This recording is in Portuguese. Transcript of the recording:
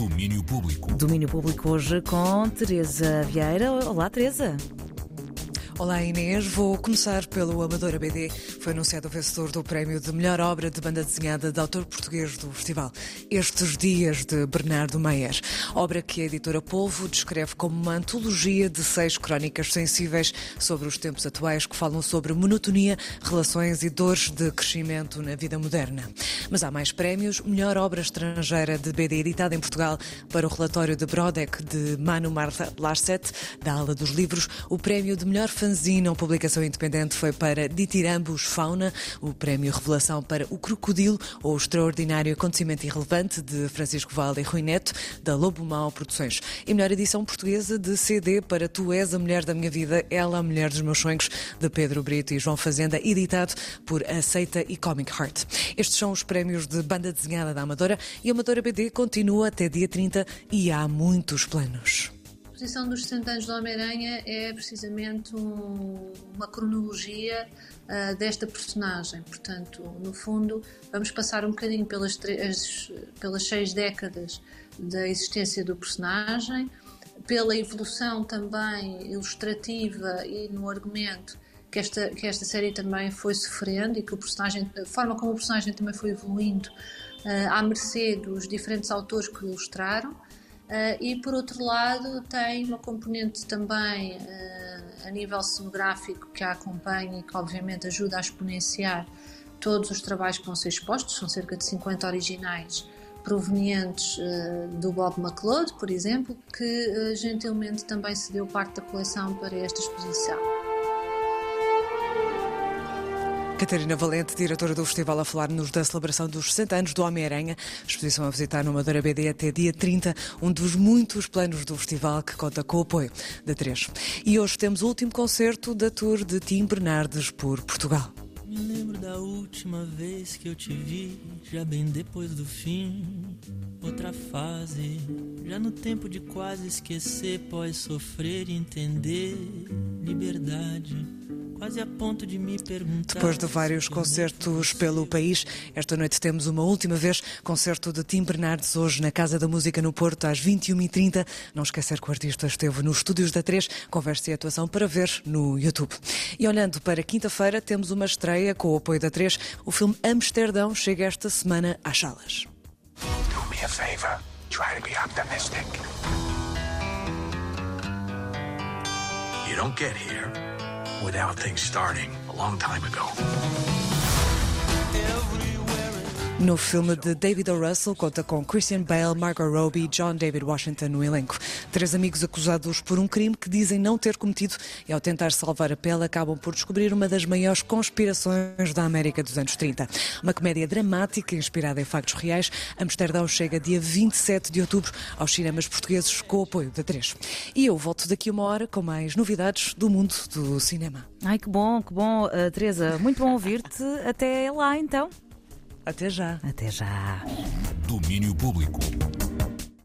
Domínio Público. Domínio Público hoje com Teresa Vieira. Olá, Teresa. Olá Inês, vou começar pelo Amadora BD. Foi anunciado o vencedor do prémio de melhor obra de banda desenhada de autor português do festival. Estes Dias de Bernardo Meier. Obra que a editora Polvo descreve como uma antologia de seis crónicas sensíveis sobre os tempos atuais que falam sobre monotonia, relações e dores de crescimento na vida moderna. Mas há mais prémios. Melhor obra estrangeira de BD editada em Portugal para o relatório de Brodeck de Manu Martha Larset, da Ala dos Livros. O prémio de melhor fanzine ou publicação independente foi para Ditirambus Fauna, o prémio Revelação para O Crocodilo ou o Extraordinário Acontecimento Irrelevante de Francisco Valde e Rui Neto, da Lobo Mau Produções. E melhor edição portuguesa de CD para Tu És a Mulher da Minha Vida, Ela a Mulher dos Meus Sonhos, de Pedro Brito e João Fazenda, editado por Aceita e Comic Heart. Estes são os prémios de banda desenhada da Amadora e a Amadora BD continua até dia 30 e há muitos planos exposição dos 60 anos do Homem-Aranha é precisamente um, uma cronologia uh, desta personagem. Portanto, no fundo, vamos passar um bocadinho pelas, as, pelas seis décadas da existência do personagem, pela evolução também ilustrativa e no argumento que esta, que esta série também foi sofrendo e que o personagem, a forma como o personagem também foi evoluindo uh, à mercê dos diferentes autores que o ilustraram. Uh, e por outro lado tem uma componente também uh, a nível cenográfico que a acompanha e que obviamente ajuda a exponenciar todos os trabalhos que vão ser expostos, são cerca de 50 originais provenientes uh, do Bob McLeod, por exemplo, que gentilmente também cedeu parte da coleção para esta exposição. Catarina Valente, diretora do festival, a falar-nos da celebração dos 60 anos do Homem-Aranha, exposição a visitar no Madeira BD até dia 30, um dos muitos planos do festival que conta com o apoio da 3. E hoje temos o último concerto da tour de Tim Bernardes por Portugal. Me lembro da última vez que eu te vi, já bem depois do fim. Outra fase, já no tempo de quase esquecer, pós sofrer e entender liberdade quase a ponto de me perguntar. Depois de vários concertos pelo país, esta noite temos uma última vez concerto de Tim Bernardes hoje na Casa da Música no Porto às 21h30. Não esquecer que o artista esteve nos estúdios da 3, conversa e atuação para ver no YouTube. E olhando para quinta-feira, temos uma estreia com o apoio da 3. O filme Amsterdão chega esta semana às salas. Do me a favor. Try to be optimistic. You don't get here without things starting a long time ago. No filme de David O. Russell, conta com Christian Bale, Margot Robbie e John David Washington no elenco. Três amigos acusados por um crime que dizem não ter cometido e, ao tentar salvar a pele, acabam por descobrir uma das maiores conspirações da América dos anos 30. Uma comédia dramática inspirada em factos reais. Amsterdão chega dia 27 de outubro aos cinemas portugueses com o apoio da 3. E eu volto daqui uma hora com mais novidades do mundo do cinema. Ai, que bom, que bom. Uh, Teresa, muito bom ouvir-te. Até lá, então. Até já. Até já. Domínio Público.